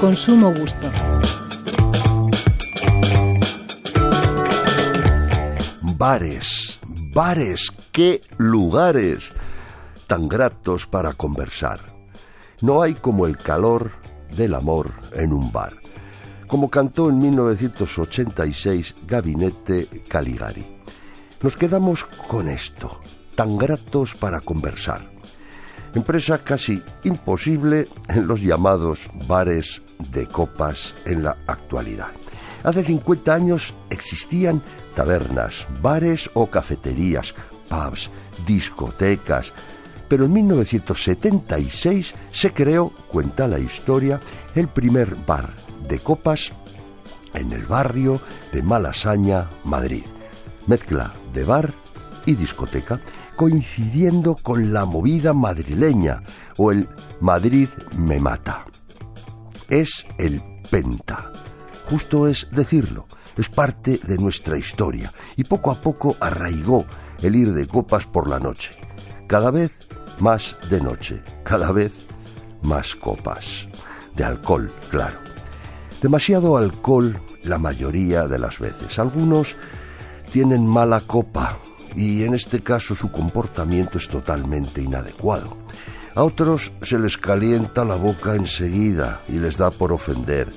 con sumo gusto. Bares, bares, qué lugares tan gratos para conversar. No hay como el calor del amor en un bar, como cantó en 1986 Gabinete Caligari. Nos quedamos con esto, tan gratos para conversar. Empresa casi imposible en los llamados bares de copas en la actualidad. Hace 50 años existían tabernas, bares o cafeterías, pubs, discotecas, pero en 1976 se creó, cuenta la historia, el primer bar de copas en el barrio de Malasaña, Madrid. Mezcla de bar y discoteca coincidiendo con la movida madrileña o el Madrid me mata. Es el Penta. Justo es decirlo, es parte de nuestra historia y poco a poco arraigó el ir de copas por la noche. Cada vez más de noche, cada vez más copas. De alcohol, claro. Demasiado alcohol la mayoría de las veces. Algunos tienen mala copa y en este caso su comportamiento es totalmente inadecuado. A otros se les calienta la boca enseguida y les da por ofender.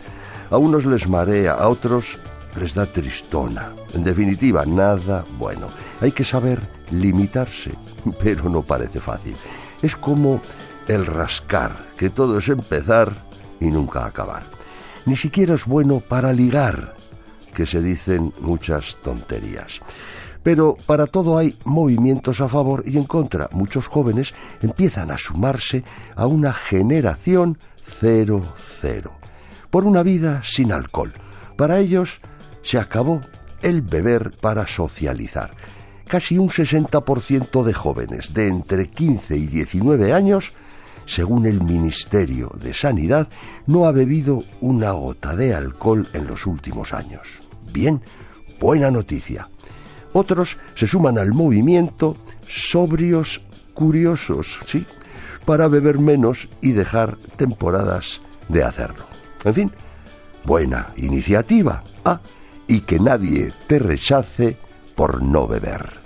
A unos les marea, a otros les da tristona. En definitiva, nada bueno. Hay que saber limitarse, pero no parece fácil. Es como el rascar, que todo es empezar y nunca acabar. Ni siquiera es bueno para ligar, que se dicen muchas tonterías. Pero para todo hay movimientos a favor y en contra. Muchos jóvenes empiezan a sumarse a una generación cero cero, por una vida sin alcohol. Para ellos se acabó el beber para socializar. Casi un 60% de jóvenes de entre 15 y 19 años, según el Ministerio de Sanidad, no ha bebido una gota de alcohol en los últimos años. Bien, buena noticia. Otros se suman al movimiento sobrios curiosos, sí, para beber menos y dejar temporadas de hacerlo. En fin, buena iniciativa. Ah, y que nadie te rechace por no beber.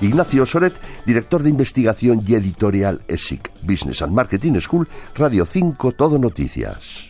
Ignacio Soret, director de investigación y editorial ESIC, Business and Marketing School, Radio 5, Todo Noticias.